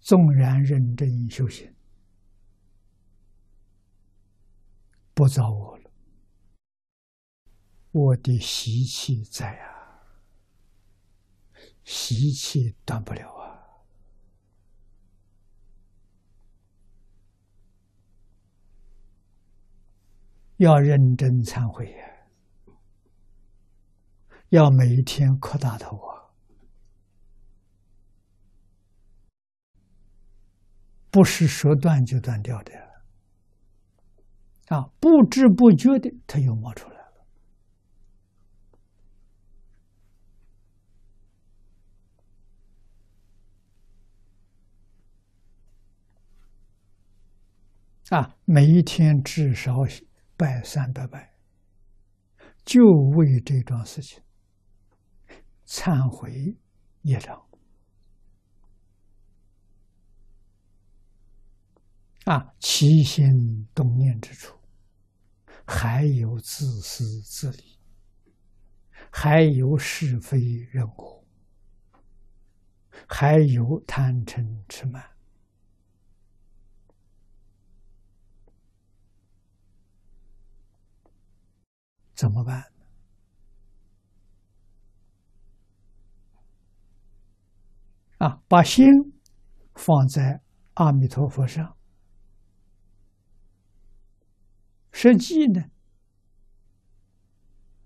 纵然认真修行，不造我了，我的习气在啊，习气断不了啊，要认真忏悔呀，要每一天扩大头啊。不是说断就断掉的，啊，不知不觉的，它又冒出来了。啊，每一天至少拜三百拜，就为这桩事情忏悔业障。啊，起心动念之处，还有自私自利，还有是非人我，还有贪嗔痴慢，怎么办？啊，把心放在阿弥陀佛上。实际呢，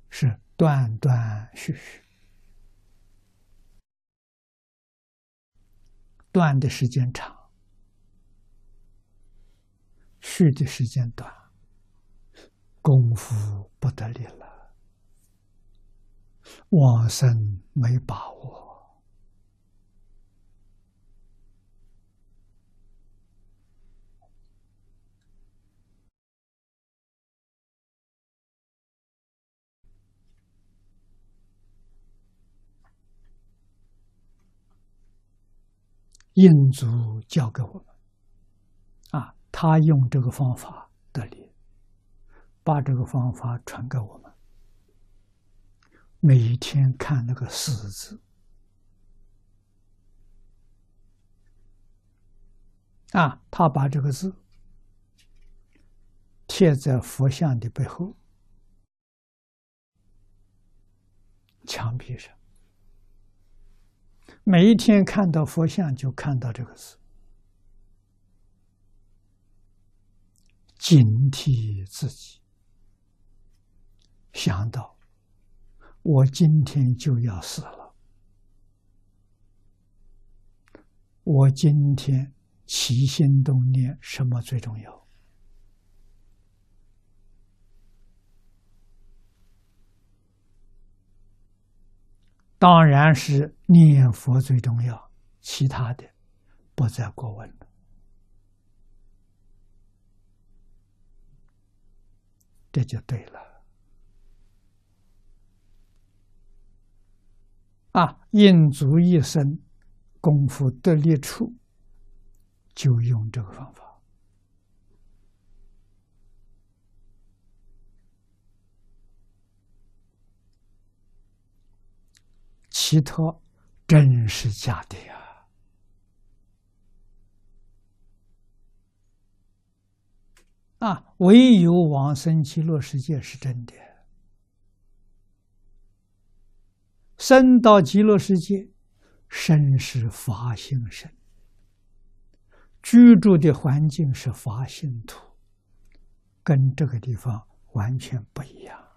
是断断续续，断的时间长，续的时间短，功夫不得力了，往生没把握。印祖教给我们，啊，他用这个方法得力，把这个方法传给我们。每天看那个“死”字，啊，他把这个字贴在佛像的背后、墙壁上。每一天看到佛像，就看到这个字，警惕自己，想到我今天就要死了，我今天起心动念什么最重要？当然是念佛最重要，其他的不再过问了。这就对了。啊，印足一生功夫得力处，就用这个方法。其他真是假的呀！啊，唯有往生极乐世界是真的。生到极乐世界，身是法性身，居住的环境是法性土，跟这个地方完全不一样。